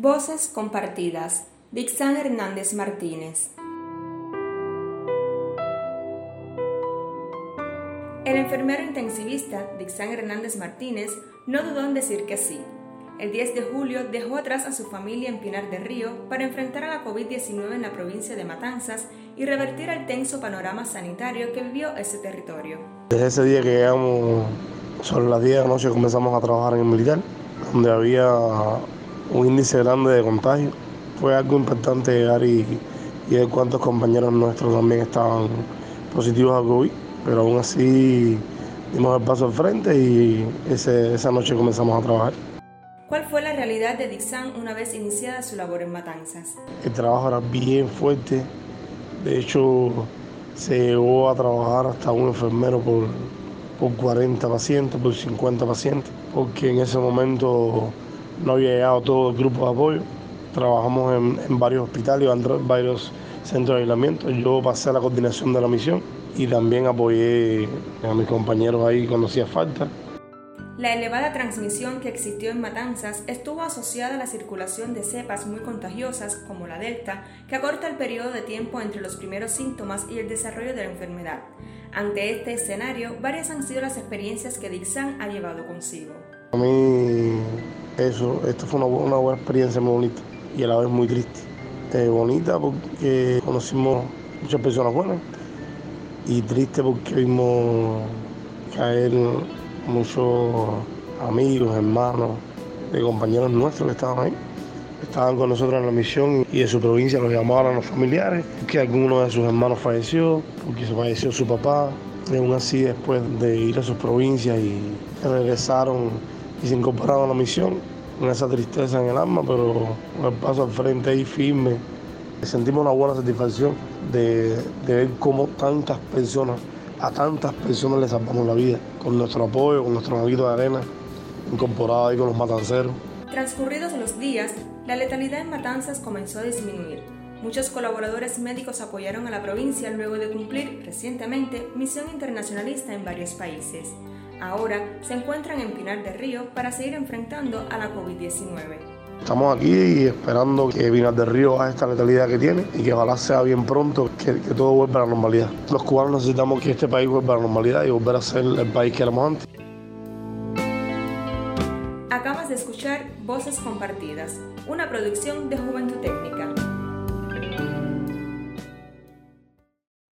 Voces compartidas. Dixan Hernández Martínez. El enfermero intensivista Dixan Hernández Martínez no dudó en decir que sí. El 10 de julio dejó atrás a su familia en Pinar del Río para enfrentar a la COVID-19 en la provincia de Matanzas y revertir el tenso panorama sanitario que vivió ese territorio. Desde ese día que llegamos sobre las 10 de la noche comenzamos a trabajar en el militar, donde había un índice grande de contagio. Fue algo importante llegar y, ver cuántos compañeros nuestros también estaban positivos a COVID, pero aún así dimos el paso al frente y esa noche comenzamos a trabajar. ¿Cuál fue la realidad de Dixan una vez iniciada su labor en Matanzas? El trabajo era bien fuerte, de hecho se llegó a trabajar hasta un enfermero por, por 40 pacientes, por 50 pacientes, porque en ese momento no había llegado todo el grupo de apoyo. Trabajamos en, varios hospitales, en varios centros de aislamiento. Yo pasé a la coordinación de la misión y también apoyé a mis compañeros ahí cuando hacía falta. La elevada transmisión que existió en Matanzas estuvo asociada a la circulación de cepas muy contagiosas como la Delta, que acorta el periodo de tiempo entre los primeros síntomas y el desarrollo de la enfermedad. Ante este escenario, varias han sido las experiencias que Dixan ha llevado consigo. A mí eso, esto fue una, buena experiencia muy bonita y a la vez muy triste. Eh, bonita porque conocimos muchas personas buenas y triste porque vimos caer muchos amigos, hermanos, de compañeros nuestros que estaban ahí. Estaban con nosotros en la misión y de su provincia los llamaban a los familiares, que alguno de sus hermanos falleció, porque falleció su papá. Y aún así, después de ir a sus provincias y regresaron y se incorporaron a la misión con esa tristeza en el alma, pero con el paso al frente ahí firme. Sentimos una buena satisfacción de, ver cómo tantas personas, a tantas personas les salvamos la vida, con nuestro apoyo, con nuestro amiguito de arena, incorporado ahí con los matanceros. Transcurridos los días, la letalidad en Matanzas comenzó a disminuir. Muchos colaboradores médicos apoyaron a la provincia luego de cumplir recientemente misión internacionalista en varios países. Ahora se encuentran en Pinar del Río para seguir enfrentando a la COVID-19. Estamos aquí esperando que Pinar del Río baje esta letalidad que tiene y que ojalá sea bien pronto, que, que, todo vuelva a la normalidad. Los cubanos necesitamos que este país vuelva a la normalidad y volver a ser el país que éramos antes. Acabas de escuchar Voces Compartidas, una producción de Juventud Técnica.